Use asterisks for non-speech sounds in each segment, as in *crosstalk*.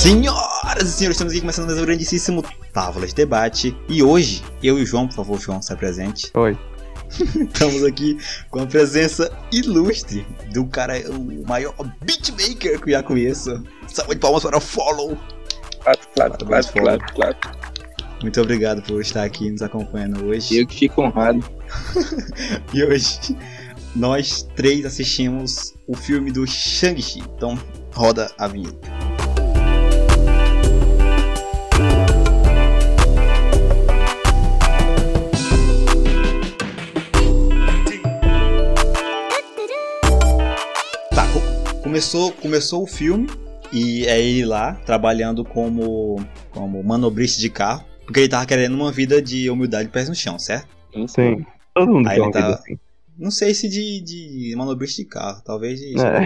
Senhoras e senhores, estamos aqui começando mais um grandíssimo Távola de Debate. E hoje, eu e o João, por favor, João, se presente. Oi. *laughs* Estamos aqui com a presença ilustre do cara, o maior beatmaker que eu já conheço. Salve de palmas para o Follow. Claro, claro, claro, claro, claro. Muito obrigado por estar aqui nos acompanhando hoje. Eu que fico honrado. *laughs* e hoje, nós três assistimos o filme do Shang-Chi. Então, roda a vinheta. Começou, começou o filme e é ele lá trabalhando como, como manobrista de carro, porque ele tava querendo uma vida de humildade pés no chão, certo? Sim. Todo mundo Aí uma vida tá- assim. Não sei se de, de manobrista de carro, talvez de É.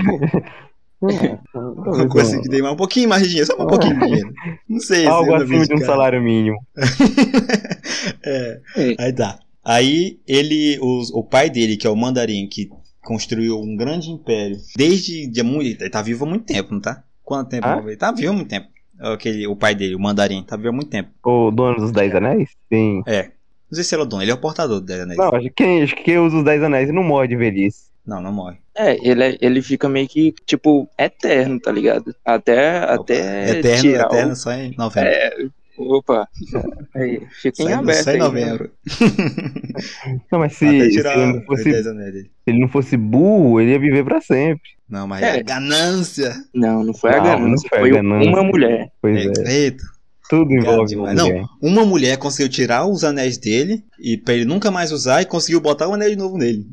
*laughs* uma coisa assim que mais um pouquinho mais de dinheiro, só um pouquinho de dinheiro. Não sei se Algo manobrista acima de um salário mínimo. *laughs* é, É. aí tá. Aí ele, os- o pai dele, que é o Mandarim, que construiu um grande império desde de muito, ele tá vivo há muito tempo, não tá? Quanto tempo? Ah? Ele tá vivo há muito tempo. Aquele, o pai dele, o Mandarim, tá vivo há muito tempo. O dono dos Dez Anéis? Sim. Não sei se ele é o dono, ele é o portador do Dez Anéis. Não, acho que quem, usa os Dez Anéis não morre de velhice. Não, não morre. É, ele, é- ele fica meio que, tipo, eterno, tá ligado? Até, até eterno, tirar eterno, só em novembro. o... É, opa. *laughs* Aí, fica em aberto em aí, né? novembro. *laughs* Não, mas se, se ele, não os fosse, se ele não fosse burro, ele ia viver pra sempre. Não, mas É. é ganância. Não, não foi a Não, ganância, não foi a foi ganância. uma mulher. Pois É, é. Eita. Tudo envolve demais. mulher. Não, uma mulher conseguiu tirar os anéis dele e pra ele nunca mais usar e conseguiu botar o anel de novo nele.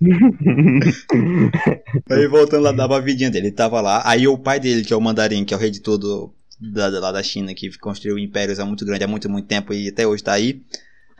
*laughs* Aí voltando lá da vidinha dele, ele tava lá. Aí o pai dele, que é o mandarim, que é o rei de todo da, lá da China, que construiu impérios há muito grande, há muito, muito tempo e até hoje tá aí,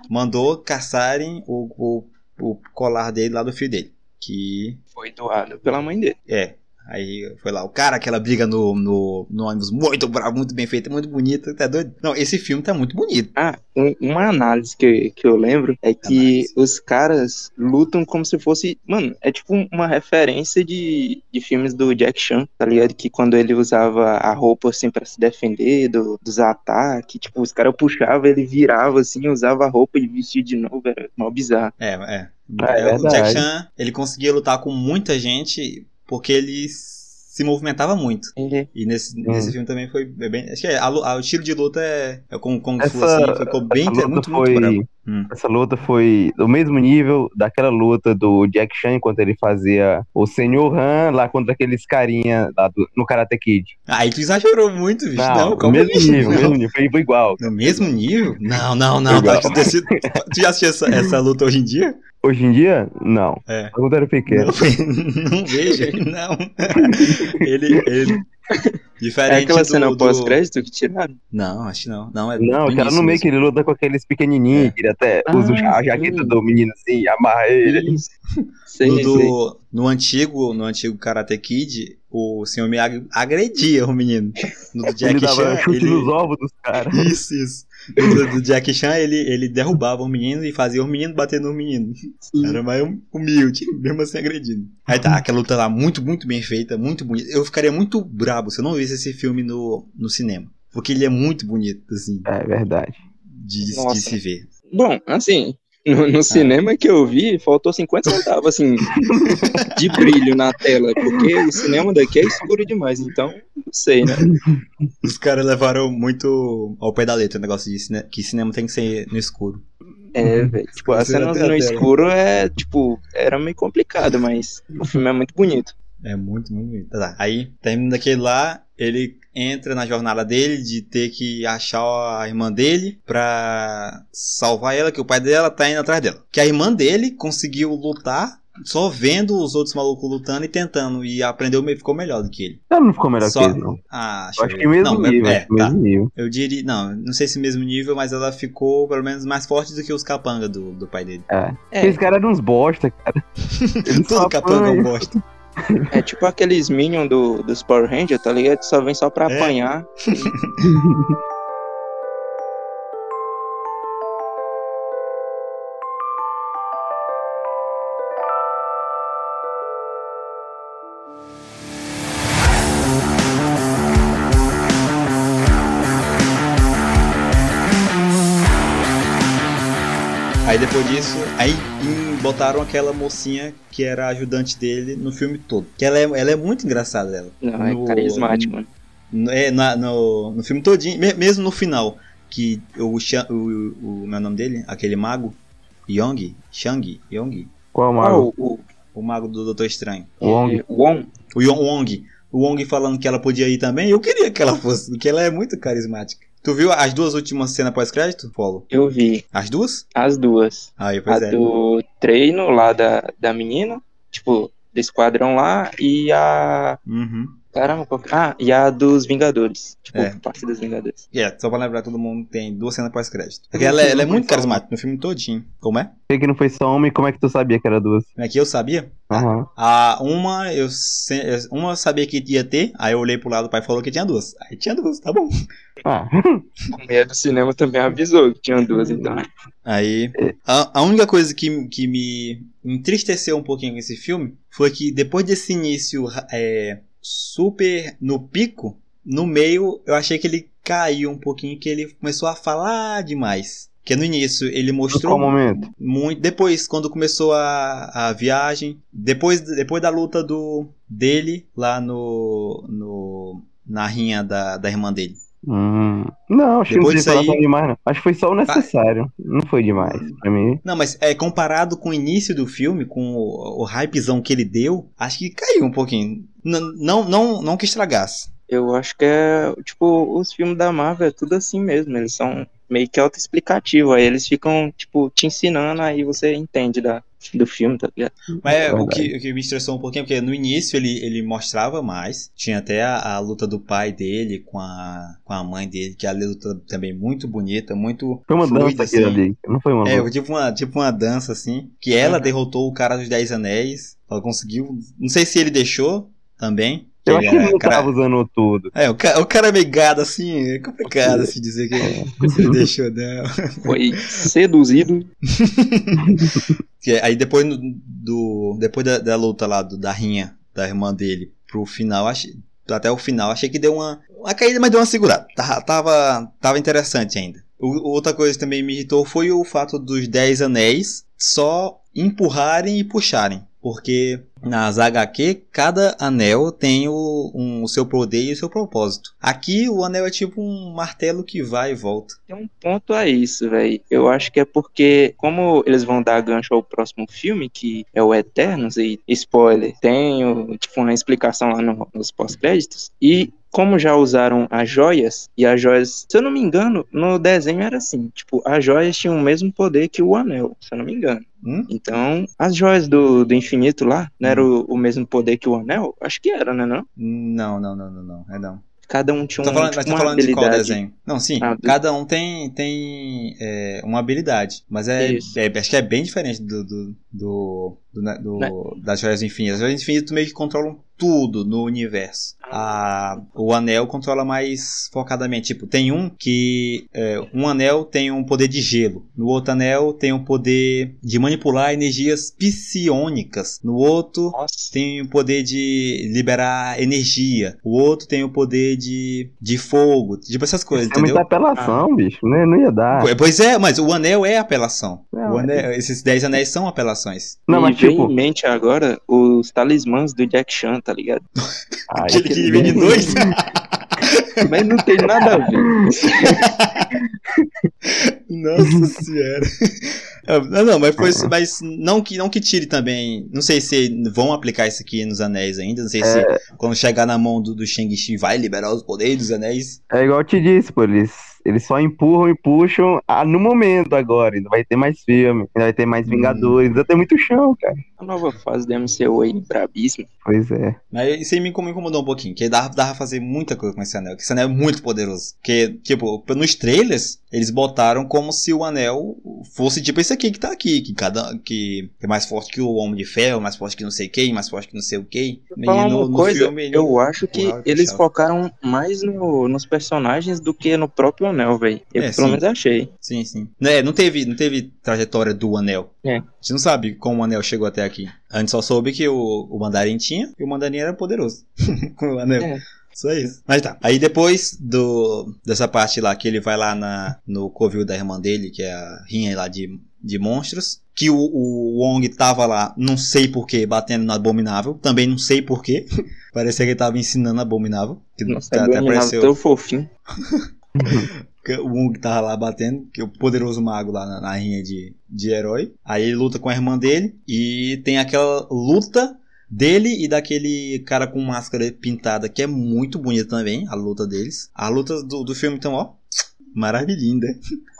mandou caçarem o, o, o colar dele lá do filho dele. Que Foi doado pela mãe dele. é. Aí foi lá, o cara, aquela briga no, no, no ônibus, muito bravo, muito bem feita, muito bonita, tá doido? Não, esse filme tá muito bonito. Ah, um- uma análise que, que eu lembro é que os caras lutam como se fosse. Mano, é tipo uma referência de, de filmes do Jack Chan, tá ligado? Que quando ele usava a roupa assim pra se defender do- dos ataques, tipo, os caras puxavam, ele virava assim, usava a roupa e vestia de novo, era mó bizarro. É, é. É É, o. Jack Chan, ele conseguia lutar com muita gente porque ele se movimentava muito. Ele- E nesse, Hum. nesse filme também foi bem. Acho que é, a a- o estilo de luta é, é com Kung Fu assim, ficou bem luta muito, foi, muito bravo. Hum. essa luta foi do mesmo nível daquela luta do Jack Chan enquanto ele fazia o Senhor Han lá contra aqueles carinha lá do- no Karate Kid. Aí tu exagerou muito, bicho. Não, Não, calma mesmo nível, Não. mesmo nível, foi, foi igual. No mesmo nível? Não, não, não. Tá, tu, tu já assistiu essa, essa luta hoje em dia? Hoje em dia, não. É. Quando era pequeno. Não, *laughs* não vejo, não. *laughs* Ele. ele *laughs* diferente É aquela cena do- pós-crédito que tiraram? Não, acho que não. Não, é Não, aquela início no meio que ele luta com aqueles pequenininhos, É. que ele até Ah, usa a sim. jaqueta do menino assim, amarra ele. Isso. *laughs* Sei, No, do- no antigo, no antigo Karate Kid, o senhor Miyagi agredia o menino. No do Ele Jack dava Chan, chute ele... nos ovos dos caras. Isso, isso. Do, do Jack Chan, ele, ele derrubava o menino e fazia o menino bater no menino. Era mais hum- humilde, mesmo assim agredindo. Aí tá, aquela luta lá muito, muito bem feita, muito bonita. Eu ficaria muito brabo se eu não visse esse filme no, no cinema. Porque ele é muito bonito, assim, É verdade. de, de se ver. Bom, assim, no, no cinema que eu vi, faltou 50 centavos, assim, de brilho na tela, porque o cinema daqui é escuro demais, então, não sei, né? Os caras levaram muito ao pé da letra o negócio de cine- que cinema tem que ser no escuro. É, velho, tipo, a no tela. escuro é, tipo, era meio complicado, mas o filme é muito bonito. É muito, muito bonito. Tá, aí, termina daquele lá, ele entra na jornada dele de ter que achar a irmã dele pra salvar ela, que o pai dela tá indo atrás dela. Que a irmã dele conseguiu lutar só vendo os outros malucos lutando e tentando, e aprendeu, ficou melhor do que ele. Ela não ficou melhor Só- que ele, não. Ah, acho eu que mesmo não, nível, é, acho que tá. mesmo nível. Eu diria, não, não sei se mesmo nível, mas ela ficou pelo menos mais forte do que os capanga do, do pai dele. É. É, Esse cara era uns bosta, cara. *laughs* Todo capanga é um bosta. É tipo aqueles Minions do, dos Power Rangers, tá ligado? Só vem só pra é. apanhar. Aí depois disso, aí botaram aquela mocinha que era a ajudante dele no filme todo. Que ela é, ela é muito engraçada, ela. Não, é carismático, mano. No- É, na- no, no filme todinho, me- mesmo no final, que o, o, o, o meu nome dele, aquele mago, Yong, Shang, Yong, Qual Ah, mago? o, o, o mago do Doutor Estranho. Wong. é, Wong. O Yon- Wong, o Wong falando que ela podia ir também, eu queria que ela fosse, porque ela é muito carismática. Tu viu as duas últimas cenas pós-crédito, Polo? Eu vi As duas? as duas. Aí, A pois é. do treino lá da, da menina, tipo, do esquadrão lá, e a. Uhum. Caramba, qual... ah, e a dos Vingadores. Tipo, É. parte dos Vingadores. É, só pra lembrar, todo mundo tem duas cenas pós-crédito. Porque ela, é- ela é muito carismática no filme todinho. Como é? Por que não foi só uma e como é que tu sabia que era duas? Como é que eu sabia? Aham. A uma eu, se- uma eu sabia que ia ter, aí eu olhei pro lado, o pai falou que tinha duas. Aí tinha duas, tá bom. Ah, *laughs* A mulher do cinema também avisou que tinha duas, então. Aí. A, a única coisa que, que me entristeceu um pouquinho com esse filme foi que depois desse início é, super no pico, no meio eu achei que ele caiu um pouquinho, que ele começou a falar demais. Porque no início ele mostrou qual momento? muito. Depois, quando começou a, a viagem, depois, depois da luta do dele lá no. no na rinha da, da irmã dele. Hum, não, acho que não Depois precisa falar disso aí- demais, não. Acho que foi só o necessário. Não foi demais pra mim. Não, mas é comparado com o início do filme, com o, o hypezão que ele deu, acho que caiu um pouquinho. N- não, não, não que estragasse. Eu acho que é, tipo, os filmes da Marvel é tudo assim mesmo. Eles são meio que autoexplicativo. Aí eles ficam, tipo, te ensinando, aí você entende da, do filme, tá ligado? Mas é, o, verdade. que, o que me estressou um pouquinho, porque no início ele, ele mostrava mais. Tinha até a, a luta do pai dele com a, com a mãe dele, que é a luta também muito bonita, muito Foi uma fluida, dança assim. ali. Não foi uma É, tipo uma, tipo uma dança, assim. Que ela Uhum. derrotou o cara dos Dez Anéis. Ela conseguiu. Não sei se ele deixou também. Eu ele acho que ele era não cara- tava usando tudo. É, o cara, o cara é meio gado, assim, é complicado assim dizer que *laughs* ele deixou dela. Foi seduzido. *laughs* Que Aí depois do. Depois da, da luta lá do, da rinha da irmã dele pro final, achei, até o final, achei que deu uma. Uma caída, mas deu uma segurada. Tava, tava, tava interessante ainda. O- outra coisa que também me irritou foi o fato dos Dez Anéis só empurrarem e puxarem. Porque nas HQ, cada anel tem o, um- o seu poder e o seu propósito. Aqui, o anel é tipo um martelo que vai e volta. Tem um ponto a isso, velho. Eu acho que é porque, como eles vão dar gancho ao próximo filme, que é o Eternos, e spoiler, tem tipo uma explicação lá no- nos pós-créditos, e como já usaram as joias, e as joias, se eu não me engano, no desenho era assim, tipo, as joias tinham o mesmo poder que o anel, se eu não me engano. Hum? Então, as joias do, do infinito lá, não era o, o mesmo poder que o anel? Acho que era, né, não? Não, não, não, não, não. É não. Cada um tinha um, falando, mas uma falando de qual habilidade. desenho? Não, sim. Ah, do- Cada um tem, tem é, uma habilidade. Mas é, é- Acho que é bem diferente do. do, do, do- né, do- Né? das joias infinitas. As joias infinitas meio que controlam tudo no universo. A, o anel controla mais focadamente. Tipo, tem um que. é, um anel tem um poder de gelo. No outro anel tem um poder de manipular energias psionicas. No outro Nossa. tem o poder de liberar energia. O outro tem o poder de, de fogo. Tipo essas coisas, Isso é muita entendeu? apelação, bicho. Né? Não ia dar. Po- Pois é, mas o anel é apelação. Não, O anel- esses 10 anéis são apelações. Não, mas tipo. em mente agora os talismãs do Jack Chan, tá ligado? *laughs* ai, Aquele que divide em dois. *laughs* Mas não tem nada a ver. Nossa senhora. Não, não, mas foi mas não que não que tire também. Não sei se vão aplicar isso aqui nos anéis ainda. Não sei se quando chegar na mão do, do Shang-Chi vai liberar os poderes dos anéis. É igual eu te disse, pô. Eles, eles só empurram e puxam ah, no momento agora. Ainda vai ter mais filme, ainda vai ter mais Vingadores, ainda tem muito chão, cara. A nova fase do MCU aí, brabíssima. Pois é. Mas isso aí me me incomodou um pouquinho, que dava, dava pra fazer muita coisa com esse anel, que esse anel é muito poderoso. Porque, tipo, nos trailers, eles botaram como se o anel fosse tipo esse aqui que tá aqui, que cada que é mais forte que o Homem de Ferro, mais forte que não sei quem, mais forte que não sei o quê. E no, no coisa, filme ele- eu acho que eles puxava. focaram mais no- nos personagens do que no próprio anel, velho. Eu É, pelo sim. menos achei. Sim, sim. É, não teve, não teve trajetória do anel. É. A gente não sabe como o anel chegou até aqui. A gente só soube que o, o mandarim tinha e o mandarim era poderoso. *laughs* com o anel. É. Só isso. Mas tá. Aí depois do, dessa parte lá, que ele vai lá na, no covil da irmã dele, que é a rinha lá de, de monstros. Que o, o Wong tava lá, não sei porquê, batendo no Abominável. Também não sei porquê. *laughs* Parecia que ele tava ensinando Abominável. Que Nossa, até até apareceu. tão fofinho. *laughs* que o Wong tava lá batendo, que é o poderoso mago lá na, na rinha de, de herói. Aí ele luta com a irmã dele e tem aquela luta dele e daquele cara com máscara pintada que é muito bonita também, a luta deles. A luta do, do filme então, ó, maravilhinda.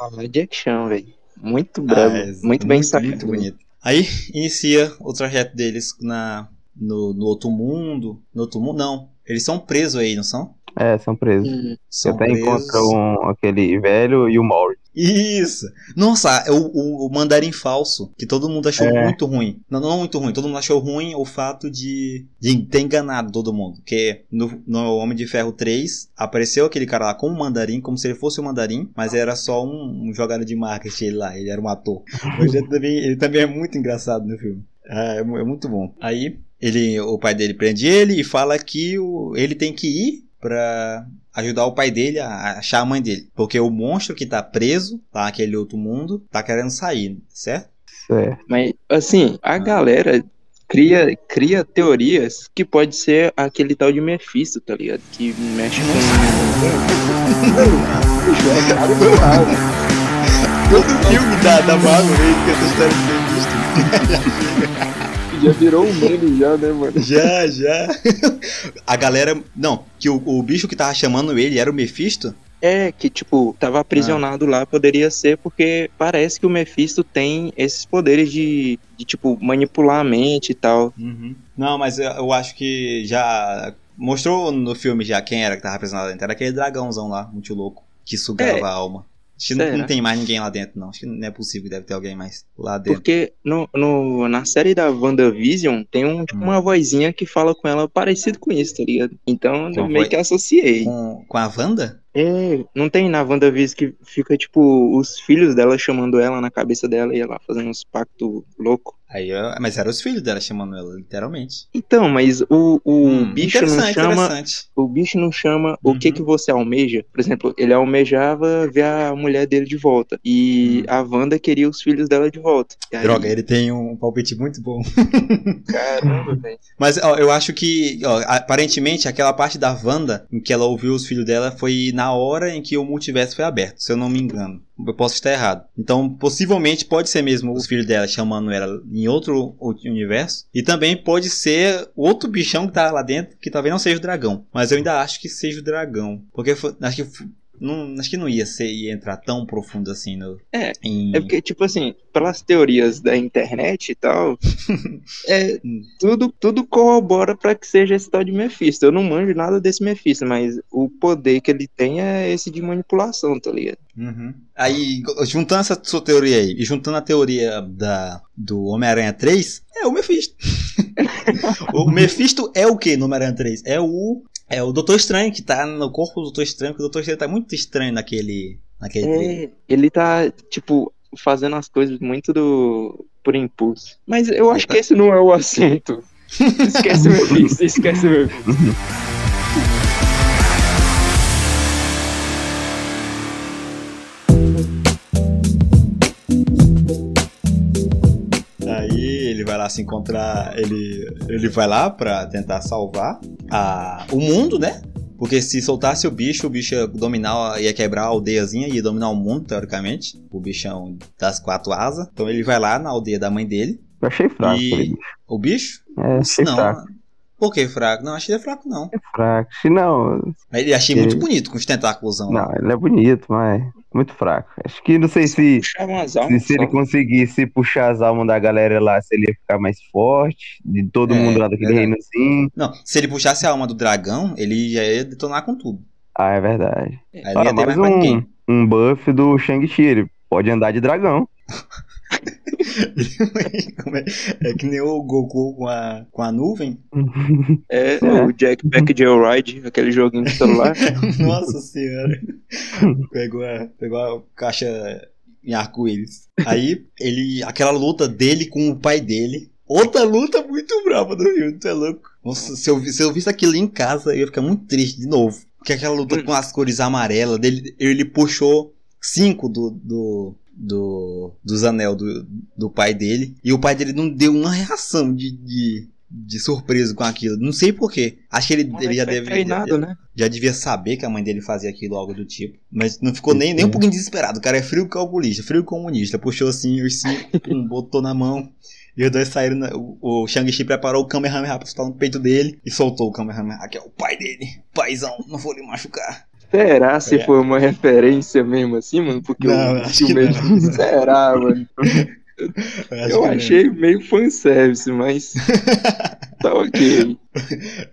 Ah, Jack Chan, velho. Muito brabo. Ah, é muito bem muito, sacado. muito bonito. Aí inicia o trajeto deles na no, no outro mundo, no outro mundo não. Eles são presos aí, não são? É, são presos. Hum, Você São até presos. encontra um, aquele velho e o Mauri. Isso! Nossa, o, o, o mandarim falso, que todo mundo achou É. muito ruim. Não, não muito ruim, todo mundo achou ruim o fato de, de ter enganado todo mundo. Porque no, no Homem de Ferro 3 apareceu aquele cara lá com o mandarim, como se ele fosse o mandarim, mas era só um, um jogada de marketing ele lá, ele era um ator. Mas ele também, ele também é muito engraçado no filme. É, é é muito bom. Aí ele, o pai dele prende ele e fala que o, ele tem que ir pra ajudar o pai dele a achar a mãe dele. Porque o monstro que tá preso lá naquele outro mundo tá querendo sair, certo? Certo. Mas, assim, a galera cria, cria teorias que pode ser aquele tal de Mephisto, tá ligado? Que mexe com. *laughs* Todo filme da, da Marvel aí que essa história de *laughs* Já virou um meme já, né, mano? *laughs* Já, já. A galera. Não, que o, o bicho que tava chamando ele era o Mephisto? É, que, tipo, tava aprisionado lá, poderia ser porque parece que o Mephisto tem esses poderes de, de tipo, manipular a mente e tal. Uhum. Não, mas eu, eu acho que já. Mostrou no filme já quem era que tava aprisionado dentro. Era aquele dragãozão lá, muito louco, que sugava É. a alma. Acho que não, não tem mais ninguém lá dentro, não. Acho que não é possível, deve ter alguém mais lá dentro. Porque no, no, na série da WandaVision tem um, tipo, Hum. uma vozinha que fala com ela parecido com isso, tá ligado? Então eu a meio que associei. Com, com a Wanda? É, não tem na WandaVision que fica, tipo, os filhos dela chamando ela na cabeça dela e ela fazendo uns pactos loucos. Aí, eu- mas eram os filhos dela chamando ela, literalmente. Então, mas o, o Hum, bicho não chama. O bicho não chama o que Uhum. que você almeja. Por exemplo, ele almejava ver a mulher dele de volta. E a Wanda queria os filhos dela de volta. Aí-. Droga, ele tem um palpite muito bom. Caramba, *laughs* velho. Mas ó, eu acho que, ó, aparentemente, aquela parte da Wanda em que ela ouviu os filhos dela foi na hora em que o multiverso foi aberto, se eu não me engano. Eu posso estar errado. Então, possivelmente pode ser mesmo os filhos dela chamando ela em outro, universo. E também pode ser outro bichão que tá lá dentro, que talvez não seja o dragão. Mas eu ainda acho que seja o dragão. Porque acho que. Não, acho que não ia, ser, ia entrar tão profundo assim no. É, em- É porque, tipo assim, pelas teorias da internet e tal, *laughs* é, Hum. tudo, tudo corrobora pra que seja esse tal de Mephisto. Eu não manjo nada desse Mephisto, mas o poder que ele tem é esse de manipulação, tá ligado? Uhum. Aí, juntando essa sua teoria aí, e juntando a teoria da, do Homem-Aranha 3, é o Mephisto. *laughs* o Mephisto é o que no Homem-Aranha 3? É o. É o Doutor Estranho, que tá no corpo do Doutor Estranho, porque o Doutor Estranho tá muito estranho naquele. naquele trailer. É, ele tá, tipo, fazendo as coisas muito do por impulso. Mas eu acho que esse não é o *laughs* assunto. Esquece o Mephisto, esquece o Mephisto. *laughs* ele vai lá se encontrar. Ele, ele vai lá pra tentar salvar a, o mundo, né? Porque se soltasse o bicho, o bicho ia dominar, ia quebrar a aldeiazinha, ia dominar o mundo, teoricamente. O bichão das quatro asas. Então ele vai lá na aldeia da mãe dele. Eu achei fraco. E-. O bicho? É, achei não. fraco. Por que fraco? Não, achei ele fraco, não. É fraco. Se não, Mas ele achei Ele- muito bonito com os tentáculos. lá. não, ele é bonito, mas muito fraco. Acho que não sei se, se, se ele conseguisse puxar as almas da galera lá, se ele ia ficar mais forte, de todo É, mundo lá daquele verdade. reino assim. Não, se ele puxasse a alma do dragão, ele já ia detonar com tudo. Ah, é verdade. Aí Ah, ter mais mais um, um buff do Shang-Chi, ele pode andar de dragão. *laughs* *laughs* É, é que nem o Goku com a, com a nuvem. É, É. o Jackpack Joyride, aquele joguinho de celular. *laughs* Nossa senhora. Pegou a, pegou a caixa em arco-íris. Aí, ele. Aquela luta dele com o pai dele. Outra luta muito brava do filme, tu é louco. Nossa, se eu, se eu visse aquilo em casa, eu ia ficar muito triste de novo. Porque aquela luta com as cores amarelas dele, ele puxou cinco do, do, do, dos anel do, do pai dele. E o pai dele não deu uma reação de, de, de surpresa com aquilo. Não sei porquê. Acho que ele, ele já Foi deve. treinado, né? já devia saber que a mãe dele fazia aquilo, algo do tipo. Mas não ficou nem, nem um pouquinho desesperado. O cara é frio calculista, frio comunista. Puxou assim, os cinco, pum, botou na mão. E os dois saíram. na- o o Shang-Chi preparou o Kamehameha pra soltar no peito dele e soltou o Kamehameha, que é o pai dele. Paizão, não vou lhe machucar. Será se É. foi uma referência mesmo assim, mano? Porque Não, o acho que não. Será, mano? Eu que achei meio fanservice, mas tá *laughs* ok.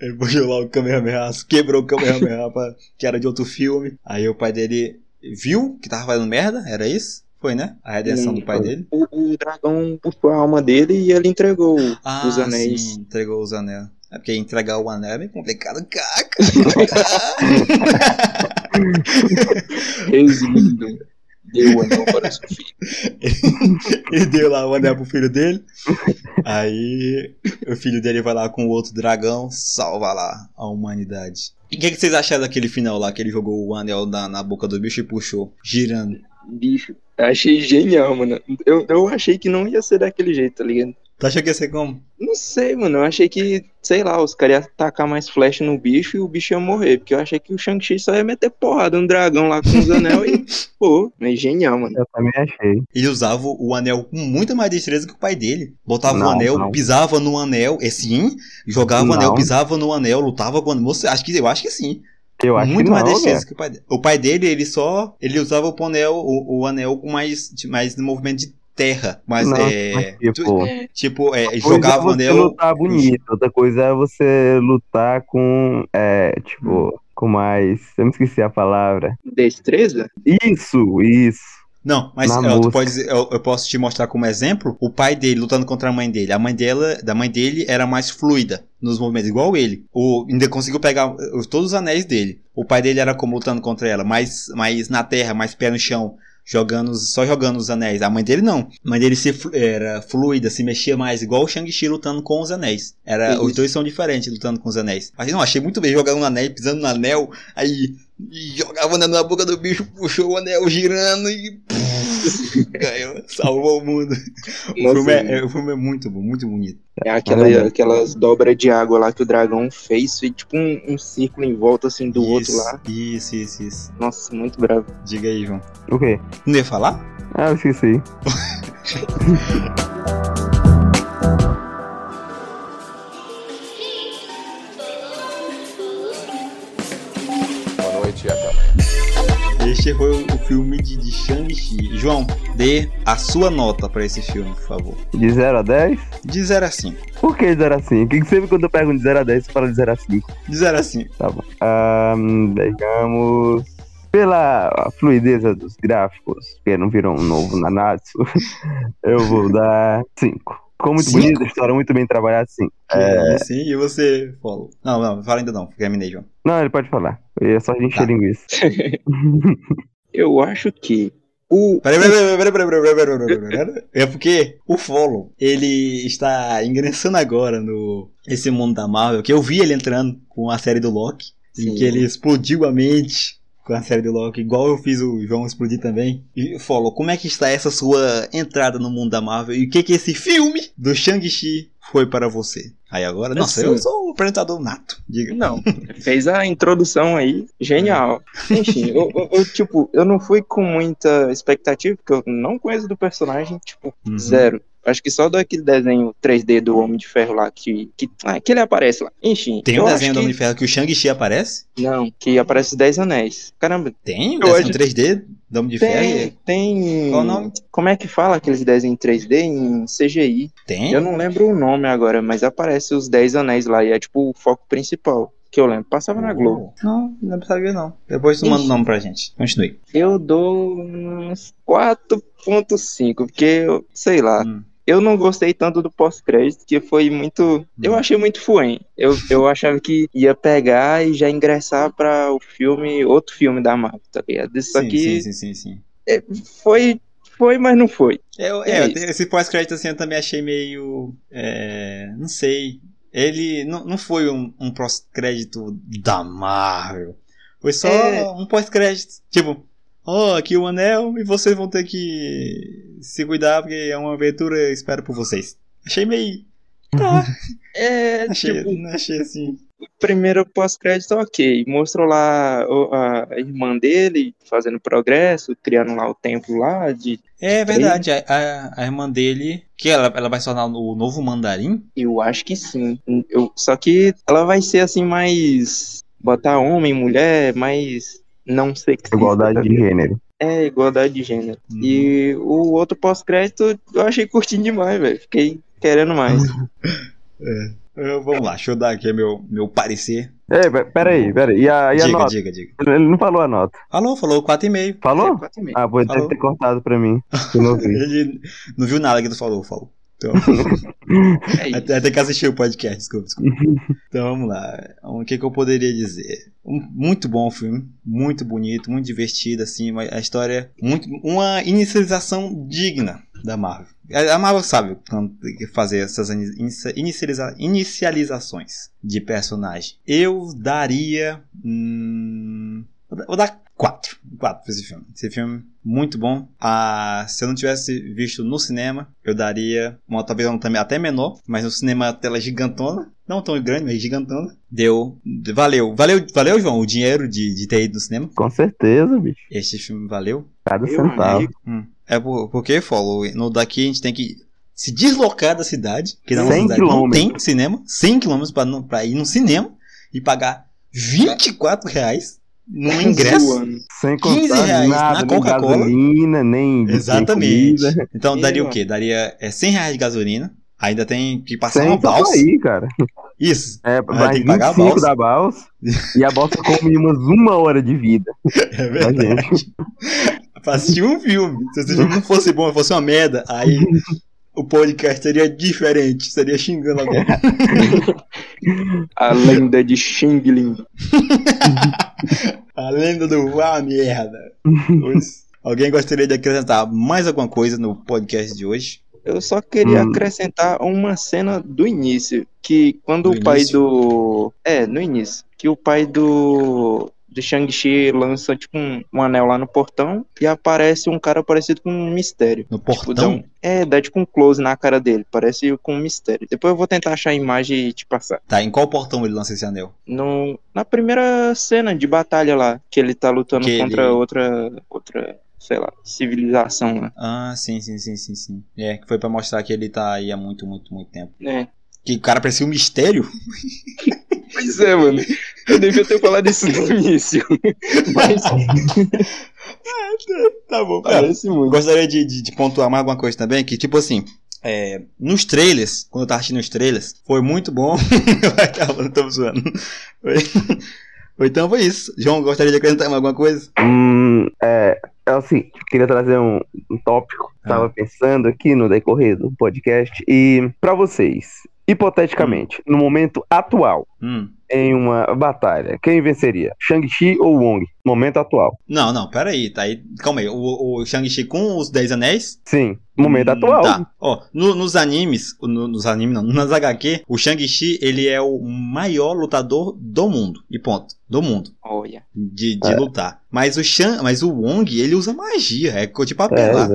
Ele puxou lá o Kamehameha, quebrou o Kamehameha, pra- que era de outro filme. Aí o pai dele viu que tava fazendo merda, era isso? Foi, né? A redenção do pai Foi. dele. O, o dragão puxou a alma dele e ele entregou Ah, os anéis. sim, entregou os anéis. É porque entregar o anel é bem complicado. Caca. *laughs* Resumindo, deu o anel para seu filho. *laughs* Ele deu lá o anel pro filho dele. Aí o filho dele vai lá com o outro dragão, salva lá a humanidade. E o que, que vocês acharam daquele final lá que ele jogou o anel na, na boca do bicho e puxou, girando? Bicho, achei genial, mano. Eu, eu achei que não ia ser daquele jeito, tá ligado? Tu achou que ia ser como? Não sei, mano. Eu achei que, sei lá, os caras iam tacar mais flecha no bicho e o bicho ia morrer. Porque eu achei que o Shang-Chi só ia meter porrada no dragão lá com os anel e. *laughs* Pô, mas genial, mano. Eu também achei. Ele usava o anel com muito mais destreza que o pai dele. Botava o anel, não. pisava no anel, é sim, jogava o anel, pisava no anel, lutava com o anel. Acho que, eu acho que sim. Eu acho muito que mais não, destreza que o pai dele. O pai dele, ele só. Ele usava o anel, o, o anel com mais, de- mais movimento de terra. Mas Não, é. mas, tu- tipo, tipo, é, o é você lutar bonito, outra coisa é você lutar com, é, tipo, com mais, eu me esqueci a palavra. Destreza? Isso, isso. Não, mas Na ó, tu pode eu, eu posso te mostrar como exemplo o pai dele lutando contra a mãe dele. A mãe dela, da mãe dele era mais fluida nos movimentos, igual ele. O, ainda conseguiu pegar os- todos os anéis dele. O pai dele era como lutando contra ela, mais, mais na terra, mais pé no chão, jogando, os- só jogando os anéis. A mãe dele não. A mãe dele se, era fluida, se mexia mais, igual o Shang-Chi lutando com os anéis. Era, Isso. os dois são diferentes lutando com os anéis. Mas não, achei muito bem jogando no anel, pisando no anel, aí jogava o anel na boca do bicho, puxou o anel girando e. Ganhou, salvou o mundo. O filme, é, o filme é muito bom, muito bonito. É aquela, aquelas dobras de água lá que o dragão fez, e tipo um, um círculo em volta assim do outro Isso, lá. Isso, isso, isso. Nossa, muito bravo. Diga aí, João. O quê? Não ia falar? Ah, eu esqueci. *laughs* Este foi o filme de, de Shang-Chi. João, dê a sua nota pra esse filme, por favor. De 0 a 10? De 0 a 5. Por que de 0 a 5? Que sempre quando eu pergunto de 0 a 10, você fala de 0 a 5. De 0 a 5. Tá bom. Ahn, digamos. Pela fluideza dos gráficos, que não viram um novo Nanatsu, *laughs* eu vou dar 5. Ficou muito Cinco? bonito, a história muito bem trabalhada, sim. É... é. Sim, e você falou. Não, não, fala ainda não, terminei, João. Não, ele pode falar. É só a gente tá. linguiça. *laughs* Eu acho que o. Peraí, peraí, peraí, peraí, peraí, peraí, É porque o Follow, ele está ingressando agora no esse mundo da Marvel, que eu vi ele entrando com a série do Loki, Sim. em que ele explodiu a mente com a série do Loki, igual eu fiz o João explodir também. E Follow, como é que está essa sua entrada no mundo da Marvel e o que que esse filme do Shang-Chi foi para você? Aí agora, nossa, eu Assim. sou o apresentador nato, diga. Não, fez a introdução aí, genial. Enfim, eu, eu- eu, tipo, eu não fui com muita expectativa, porque eu não conheço do personagem, tipo, Uhum. zero. Acho que só daquele desenho 3D do Homem de Ferro lá, que, que, ah, que ele aparece lá. Enfim, Tem um desenho do Homem de Ferro que o Shang-Chi aparece? Não, que aparece os Dez Anéis. Caramba, Tem um desenho acho- 3D do Homem de Ferro? tem, tem... Qual o nome? Como é que fala aqueles desenhos em 3D em CGI? Tem? Eu não lembro o nome agora, mas aparece os Dez Anéis lá, e é tipo o foco principal, que eu lembro. Passava na Globo. Não, não sabia não. Depois tu manda o nome pra gente. Continue. Eu dou uns 4.5, porque, eu, sei lá, Hum. eu não gostei tanto do pós-crédito, que foi muito... Eu achei muito fuem. Eu, eu achava que ia pegar e já ingressar para o filme, outro filme da Marvel, tá ligado? Só sim, que sim, sim, sim, sim. foi foi, mas não foi. Eu, é, é esse pós-crédito assim eu também achei meio. É, não sei. Ele não, não foi um, um pós-crédito da Marvel. Foi só é... um pós-crédito. Tipo, ó, oh, aqui o anel e vocês vão ter que se cuidar porque é uma aventura espero por vocês. Achei meio. Tá. *laughs* É, achei, tipo, achei assim. Primeiro pós-crédito, ok. Mostrou lá a irmã dele fazendo progresso, criando lá o templo lá de. É verdade, a, a, a, irmã dele. Que ela, ela vai se tornar o novo mandarim? Eu acho que sim. Eu, só que ela vai ser assim mais. Botar homem, mulher, mais. Não sexista. Igualdade de gênero. É, igualdade de gênero. Uhum. E o outro pós-crédito eu achei curtinho demais, velho. Fiquei querendo mais. *laughs* é. Vamos lá, deixa eu dar aqui meu, meu parecer. É, peraí, peraí. E a, e a diga, nota? diga, diga. Ele não falou a nota. Falou, falou 4,5. Falou? É, 4,5. Ah, pode ter cortado pra mim. Eu não vi. *laughs* Ele não viu nada que tu falou, falou. Então, *laughs* é até, até que assistir o podcast, desculpa, desculpa. Então vamos lá. O que, que eu poderia dizer? Um, muito bom filme, muito bonito, muito divertido, assim, a história, muito, uma inicialização digna da Marvel. A Marvel sabe fazer essas inicializa inicializações de personagem. Eu daria. Hum, vou dar 4. 4 pra esse filme. Esse filme, muito bom. Ah, se eu não tivesse visto no cinema, eu daria uma talvez uma também até menor, mas no cinema a tela é gigantona. Não tão grande, mas gigantona. Deu. Valeu. Valeu, valeu João, o dinheiro de, de ter ido no cinema. Com certeza, bicho. Este filme valeu. Cada centavo. Hum. É porque, Follow, no daqui a gente tem que se deslocar da cidade, que na cidade não tem cinema, 100 km pra, pra ir no cinema e pagar 24 reais num *laughs* ingresso. Sem 15 reais nada, na Coca-Cola. gasolina, nem Exatamente. Então daria o quê? Daria é, 100 reais de gasolina. Ainda tem que passar Sem uma balsa. Aí, cara. Isso. É, vai tem que pagar a balsa. da balsa. e a balsa come umas uma hora de vida. *laughs* É verdade. pra assistir um filme. Se esse filme não fosse bom, fosse uma merda, aí o podcast seria diferente, seria xingando alguém. *laughs* A lenda de Xing Ling. *laughs* A lenda do vá merda. Alguém gostaria de acrescentar mais alguma coisa no podcast de hoje? Eu só queria hum. acrescentar uma cena do início, que quando o pai do... É, no início. Que o pai do de Shang-Chi lança tipo um, um, anel lá no portão e aparece um cara parecido com um mistério. No tipo, portão? Um, é, dá tipo um close na cara dele, parece com um mistério. Depois eu vou tentar achar a imagem e te passar. Tá, em qual portão ele lança esse anel? No, na primeira cena de batalha lá, que ele tá lutando que contra ele... outra outra sei lá, civilização lá. Ah, sim, sim, sim, sim, sim. É, que foi para mostrar que ele tá aí há muito, muito, muito tempo. É. Que o cara parecia um mistério. *laughs* Pois é, mano. Eu devia ter falado isso no início. Mas. *laughs* tá bom. Parece cara, muito. Gostaria de, de, de, pontuar mais alguma coisa também, que tipo assim. É, nos trailers, quando eu tava assistindo os trailers, foi muito bom. *laughs* Calma, tô zoando. Foi... Então foi isso. João, gostaria de acrescentar mais alguma coisa? Hum, é, é assim, queria trazer um, um tópico. Ah. Tava pensando aqui no decorrer do podcast. E para vocês, Hipoteticamente, hum. no momento atual, hum. em uma batalha, quem venceria? Shang-Chi ou Wong? Momento atual. Não, não, peraí, tá aí. Calma aí. O, o Shang-Chi com os 10 anéis? Sim, momento hum, atual. Tá. Ó, no, nos animes, no, nos animes não, nas HQ, o Shang-Chi, ele é o maior lutador do mundo. E ponto. Do mundo. Olha. De, de é. lutar. Mas o Shang, mas o Wong, ele usa magia. É de papel é, lá.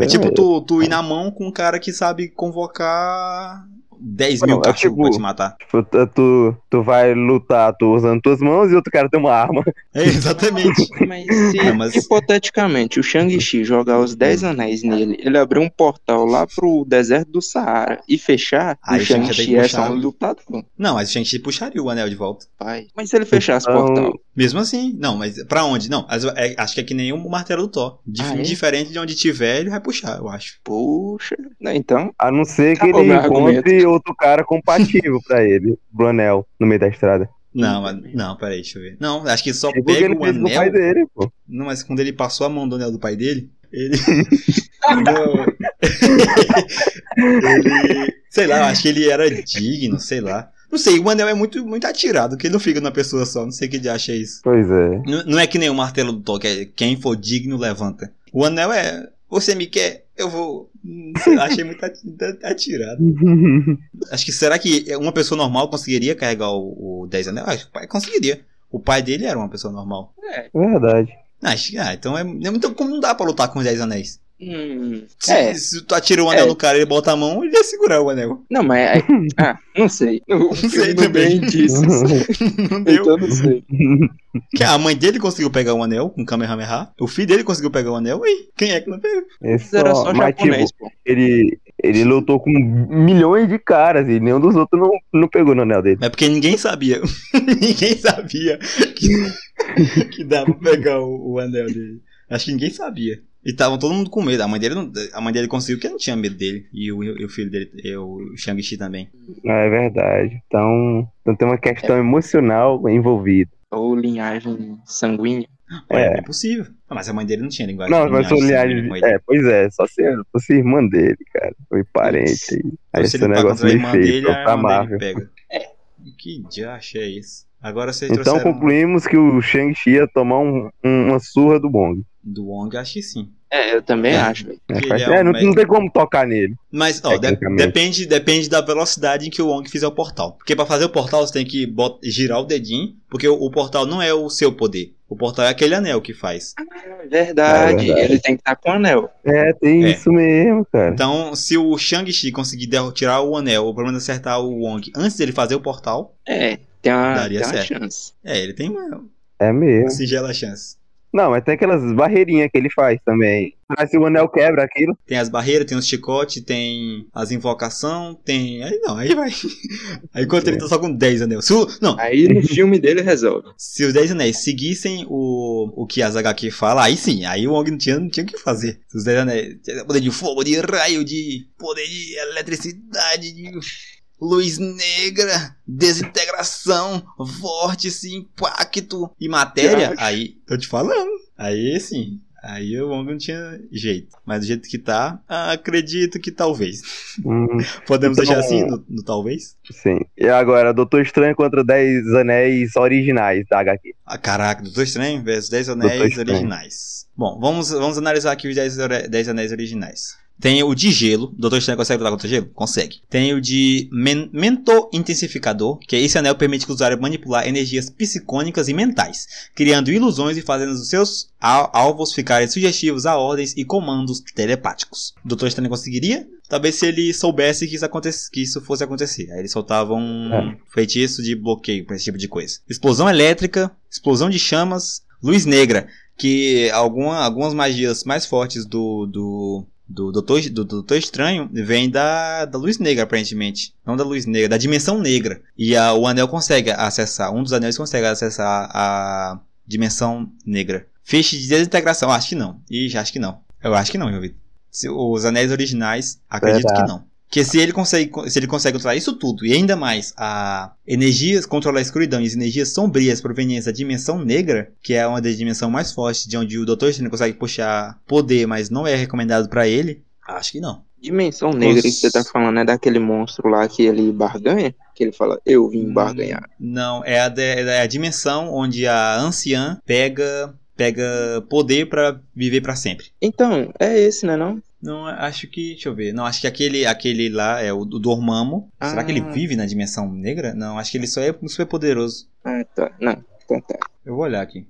É, é tipo tu, tu ir na mão com um cara que sabe convocar 10 mil cachorros tipo, pra te matar. Tipo, tu, tu vai lutar tu usando tuas mãos e outro cara tem uma arma. *laughs* É, exatamente. *laughs* mas se, é, mas... hipoteticamente, o Shang-Chi jogar os 10 anéis nele, ele abrir um portal lá pro deserto do Saara e fechar, Aí o Shang-Chi é só um lutador. Não, mas o Shang-Chi puxaria o anel de volta. Pai. Mas se ele fechasse então... o portal? Mesmo assim, não, mas pra onde? Não, é, acho que é que nem o martelo do Thor. Dif ah, é? Diferente de onde tiver, ele vai puxar, eu acho. Puxa. Então. A não ser que ele encontre outro cara compatível pra ele, o anel, no meio da estrada. Não, mas, não, peraí, deixa eu ver. Não, acho que só tipo pega ele o anel. pai dele, pô. Não, mas quando ele passou a mão do anel do pai dele, ele. *laughs* ele. Sei lá, acho que ele era digno, sei lá. Não sei, o anel é muito, muito atirado, que ele não fica numa pessoa só, não sei o que de acha isso. Pois é. Não, não é que nem o martelo do Thor, que é quem for digno levanta. O anel é Você me quer? Eu vou. Hum, *laughs* Achei muito ati- atirado. *laughs* Acho que será que uma pessoa normal conseguiria carregar o, o 10 anéis? Acho que o pai conseguiria. O pai dele era uma pessoa normal. Verdade. Acho que, ah, então é. Então como não dá pra lutar com os 10 anéis? Hum, Se, é, se tu atira o anel É. no cara e ele bota a mão, ele ia segurar o anel. não, mas. é- ah, não sei. *laughs* O sei não também. disso. *laughs* Não deu. então não sei. *laughs* Que a mãe dele conseguiu pegar o anel com o Kamehameha. O filho dele conseguiu pegar o anel. E quem é que não pegou? Esse Era só- mas, tipo, japonês, pô. ele, ele lutou com milhões de caras e nenhum dos outros não, não pegou no anel dele. É porque ninguém sabia. ninguém sabia que, que dava pra pegar o, o anel dele. Acho que ninguém sabia. E tava todo mundo com medo. A mãe dele, não, a mãe dele conseguiu porque não tinha medo dele. E o, e o filho dele, e o Shang-Chi também. É verdade. Então, então tem uma questão emocional envolvida. Ou linhagem sanguínea. Olha, É. é possível. Ah, mas a mãe dele não tinha linguagem. Não, mas sanguínea linhagem. É, pois é, só se fosse irmã dele, cara. Foi parente aí. Aí se esse lutar negócio meio irmã feio dele, a irmã dele pega. Que diacho é isso? Agora vocês Então trouxeram concluímos que o Shang-Chi ia tomar um- um- uma surra do Bong. do Wong, acho que sim. É, eu também É. acho. velho. É, é é, um não, não tem como tocar nele. Mas, ó, de- depende, depende da velocidade em que o Wong fizer o portal. Porque pra fazer o portal você tem que bot- girar o dedinho, porque o, o portal não é o seu poder. O portal é aquele anel que faz. É verdade, É verdade. ele tem que estar com o anel. É, tem É. isso mesmo, cara. Então, se o Shang-Chi conseguir tirar o anel, ou pelo menos acertar o Wong antes dele fazer o portal, É, tem uma, Daria tem uma certo. chance. é, ele tem uma É mesmo. singela chance. Não, mas tem aquelas barreirinhas que ele faz também. Mas se o anel quebra aquilo, Tem as barreiras, tem os chicotes, tem as invocação, tem. Aí não, aí vai. *laughs* Aí enquanto ele tá só com 10 anéis. Se o- não, Aí no *laughs* filme dele resolve. Se os 10 anéis seguissem o, o que as HQ fala, aí sim, aí o Wong não tinha, não tinha o que fazer. Se os 10 anéis. Poder de fogo, de raio, de poder de eletricidade, de luz negra, desintegração, vórtice, impacto e matéria, Caraca. aí, tô te falando. Aí sim. Aí o Wong não tinha jeito. Mas do jeito que tá, acredito que talvez. hum, *laughs* Podemos Então- deixar assim no, no talvez? sim. E agora, Doutor Estranho contra 10 anéis originais da HQ. Ah, caraca, Doutor Estranho versus 10 Anéis Doutor Estranho. originais. Bom, vamos, vamos analisar aqui os 10, ore- 10 Anéis originais. Tem o de gelo. Doutor Estranho consegue lutar contra gelo? Consegue. Tem o de men Mentor Intensificador, que esse anel permite que o usuário manipular energias psicônicas e mentais, criando ilusões e fazendo os seus al- alvos ficarem sugestivos a ordens e comandos telepáticos. Doutor Estranho conseguiria? Talvez se ele soubesse que isso, que isso fosse acontecer. Aí ele soltava um É. feitiço de bloqueio pra esse tipo de coisa. Explosão elétrica, explosão de chamas, luz negra, que alguma, algumas magias mais fortes do, do, do, Doutor, do, do Doutor Estranho vêm da, da luz negra, aparentemente. Não da luz negra, da dimensão negra. E a- o anel consegue acessar, um dos anéis consegue acessar a dimensão negra. Feixe de desintegração, acho que não. Já acho que não. Eu acho que não, meu Vitor. Os anéis originais, acredito Será? que não. Porque se ele consegue, se ele consegue controlar isso tudo e ainda mais a energias, controlar a escuridão e as energias sombrias provenientes da dimensão negra, que é uma das dimensões mais fortes, de onde o Doutor Estranho consegue puxar poder, mas não é recomendado pra ele, acho que não. Dimensão negra que você tá falando é daquele monstro lá que ele barganha? Que ele fala, eu vim barganhar. Não, é a, de- é a dimensão onde a anciã pega pega poder pra viver pra sempre. Então, é esse, né não? Não, acho que. Deixa eu ver. Não, acho que aquele, aquele lá é o do Dormammu. Será Ah. que ele vive na dimensão negra? Não, acho que ele só é super poderoso. Ah, tá. Não, então tá. Eu vou olhar aqui.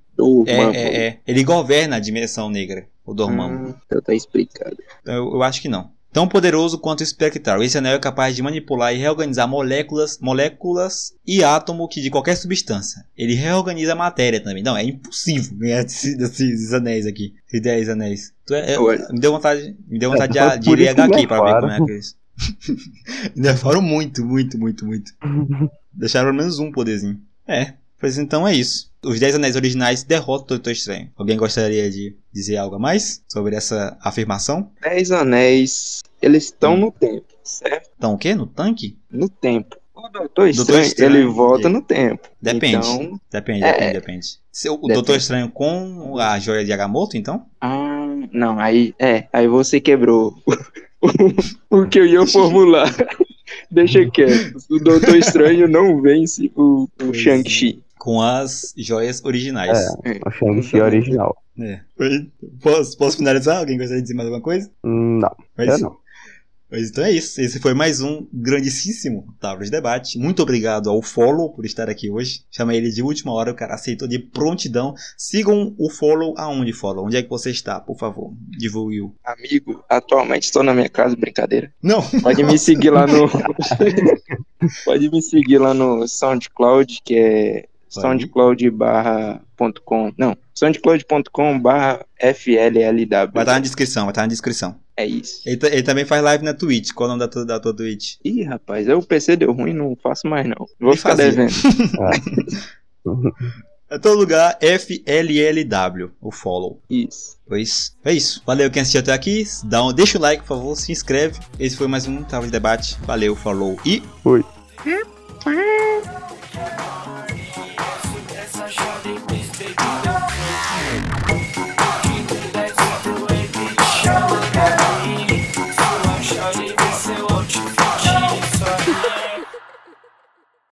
É, é, é. Ele governa a dimensão negra, o Dormammu. Ah, então tá explicado. Eu, eu acho que não. Tão poderoso quanto o espectral, esse anel é capaz de manipular e reorganizar moléculas, moléculas e átomo que de qualquer substância. Ele reorganiza a matéria também. Não, é impossível ganhar *laughs* desses, anéis aqui. Esses 10 anéis. Tu é- é- me deu vontade, me deu vontade É, de, de por ler HQ pra ver como é que é isso. *laughs* Nerfaram muito, muito, muito, muito. *laughs* Deixaram pelo menos um poderzinho. É, pois então é isso. Os 10 anéis originais derrotam o Doutor Estranho. Alguém gostaria de dizer algo a mais sobre essa afirmação? Dez anéis, eles estão Hum. no tempo, certo? Então o quê? No tanque? No tempo. O Doutor Estranho, Doutor Estranho, ele volta ele- no tempo. Depende. Então, Depende, É. depende, depende. Se o Depende. Doutor Estranho com a joia de Agamotto, então? ah, não, aí, é, aí você quebrou *laughs* o que eu ia formular. *laughs* Deixa quieto. O Doutor Estranho não vence o, o Shang-Chi. Com as joias originais. É. O Shang-Chi original. É. Posso, posso finalizar? Alguém gostaria de dizer mais alguma coisa? Não, Mas, eu não. Mas então é isso. Esse foi mais um grandíssimo Tábua de Debate. Muito obrigado ao Follow por estar aqui hoje. Chamei ele de última hora, o cara aceitou de prontidão. Sigam o Follow aonde, Follow? Onde é que você está, por favor? Divulgue o. Amigo, atualmente estou na minha casa, brincadeira. Não! Pode me seguir lá no. *laughs* Pode me seguir lá no SoundCloud, que é soundcloud barra ponto com. Não, soundcloud.com barra FLLW. Vai estar na descrição, vai estar na descrição. É isso. Ele, ta- ele também faz live na Twitch. Qual é o nome da tua, da tua Twitch? Ih, rapaz, o PC deu ruim, não faço mais não. Vou ficar fazia. devendo. É *laughs* todo lugar FLLW, o follow. Isso. Pois é isso. Valeu quem assistiu até aqui. Dá um, deixa o like, por favor, se inscreve. Esse foi mais um Tábua de Debate. Valeu, falou e Fui. 晚。